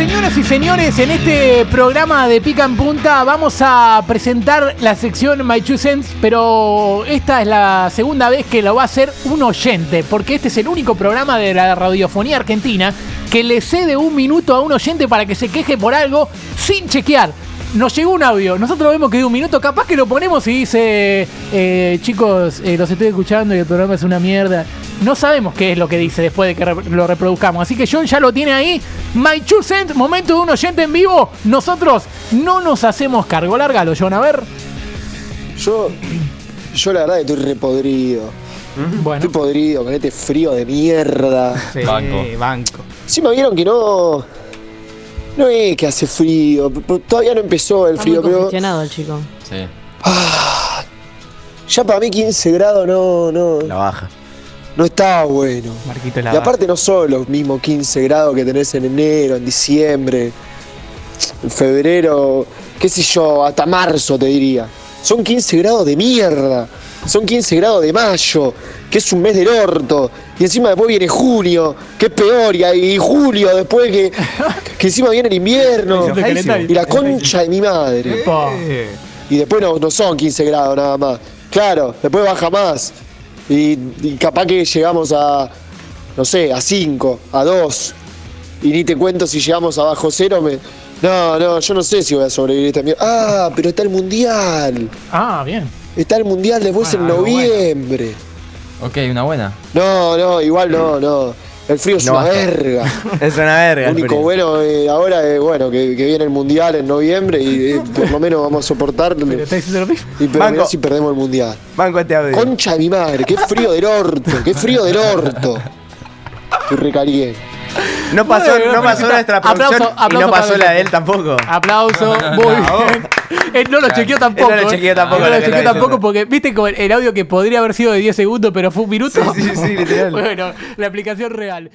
Señoras y señores, en este programa de Pica en Punta vamos a presentar la sección My Two pero esta es la segunda vez que lo va a hacer un oyente, porque este es el único programa de la radiofonía argentina que le cede un minuto a un oyente para que se queje por algo sin chequear. Nos llegó un audio, nosotros vemos que de un minuto, capaz que lo ponemos y dice, eh, chicos, eh, los estoy escuchando y el programa es una mierda. No sabemos qué es lo que dice después de que re- lo reproduzcamos. Así que John ya lo tiene ahí. My Two Cent, momento de un oyente en vivo. Nosotros no nos hacemos cargo. Lárgalo, John, a ver. Yo, yo la verdad que estoy repodrido. Bueno, Estoy podrido con este frío de mierda. sí, Banco. banco. Sí me vieron que no. No es que hace frío. Todavía no empezó el Está frío, muy pero. el chico. Sí. Ya para mí 15 grados no, no, La baja. no está bueno. Marquito la Y aparte no son los mismos 15 grados que tenés en enero, en diciembre, en febrero, qué sé yo, hasta marzo te diría. Son 15 grados de mierda. Son 15 grados de mayo, que es un mes del orto. Y encima después viene junio, que es peor. Y, y julio, después que, que encima viene el invierno. Y la concha de mi madre. Y después no, no son 15 grados nada más. Claro, después baja más. Y, y capaz que llegamos a, no sé, a 5, a 2. Y ni te cuento si llegamos a bajo cero. Me... No, no, yo no sé si voy a sobrevivir esta mierda. Ah, pero está el mundial. Ah, bien. Está el mundial después Bueno, en algo bueno. noviembre. Ok, una buena. No, no, igual no, no. El frío es No una verga. Es una verga. Lo único frío. bueno eh, ahora es bueno que, que viene el mundial en noviembre y eh, por lo menos vamos a soportarlo. Pero está diciendo lo mismo. Y pero Banco. si perdemos el mundial. Banco este audio. Concha de mi madre, qué frío del orto, qué frío del orto. Estoy recaliente. No pasó, Bueno, no pasó nuestra aplauso- producción y no pasó la de él tampoco. Aplauso, muy bien. Él no lo chequeó tampoco. Él no lo ¿eh? chequeó tampoco, Él no lo lo que chequeó tampoco porque, viste, como el audio que podría haber sido de 10 segundos, pero fue un minuto. Sí, sí, sí, literal. bueno, la aplicación real.